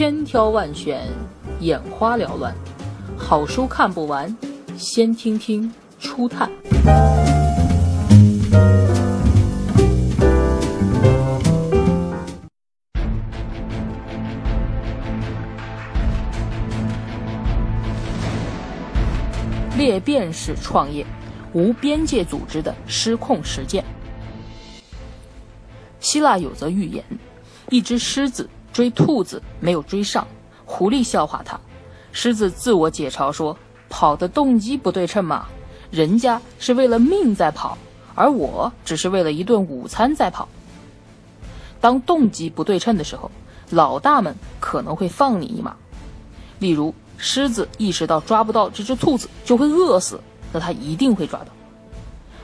千挑万选，眼花缭乱，好书看不完，先听听初探。裂变式创业，无边界组织的失控实践。希腊有则寓言，一只狮子追兔子没有追上，狐狸笑话他，狮子自我解嘲说：“跑的动机不对称嘛，人家是为了命在跑，而我只是为了一顿午餐在跑。”当动机不对称的时候，老大们可能会放你一马，例如。狮子意识到抓不到这只兔子就会饿死，那它一定会抓到。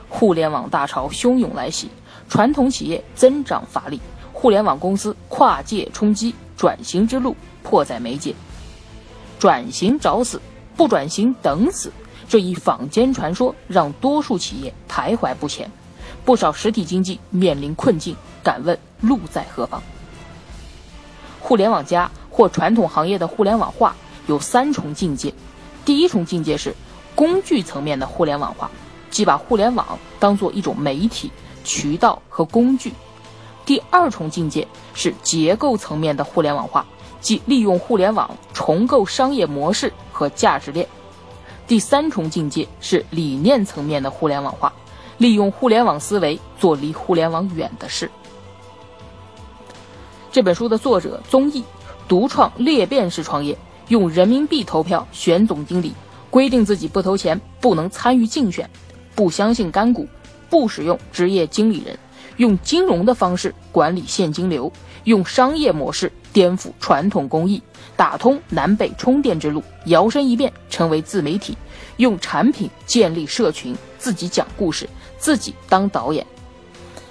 互联网大潮汹涌来袭，传统企业增长乏力，互联网公司跨界冲击，转型之路迫在眉睫。转型找死，不转型等死，这一坊间传说让多数企业徘徊不前，不少实体经济面临困境，敢问路在何方？互联网加或传统行业的互联网化。有三重境界，第一重境界是工具层面的互联网化，即把互联网当做一种媒体、渠道和工具；第二重境界是结构层面的互联网化，即利用互联网重构商业模式和价值链；第三重境界是理念层面的互联网化，利用互联网思维做离互联网远的事。这本书的作者宗毅独创裂变式创业。用人民币投票选总经理，规定自己不投钱不能参与竞选，不相信干股，不使用职业经理人，用金融的方式管理现金流，用商业模式颠覆传统工艺，打通南北充电之路，摇身一变成为自媒体，用产品建立社群，自己讲故事，自己当导演。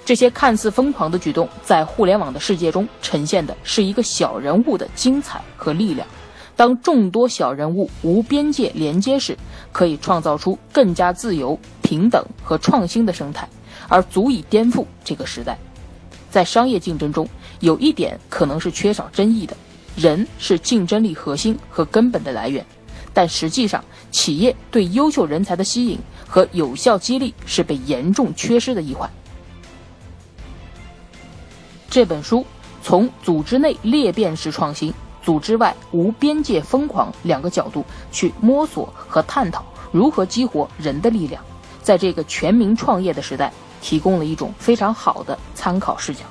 这些看似疯狂的举动，在互联网的世界中呈现的是一个小人物的精彩和力量。当众多小人物无边界连接时，可以创造出更加自由、平等和创新的生态，而足以颠覆这个时代。在商业竞争中，有一点可能是缺少争议的：人是竞争力核心和根本的来源。但实际上，企业对优秀人才的吸引和有效激励是被严重缺失的一环。这本书从组织内裂变式创新。组织外无边界疯狂两个角度去摸索和探讨如何激活人的力量，在这个全民创业的时代，提供了一种非常好的参考视角。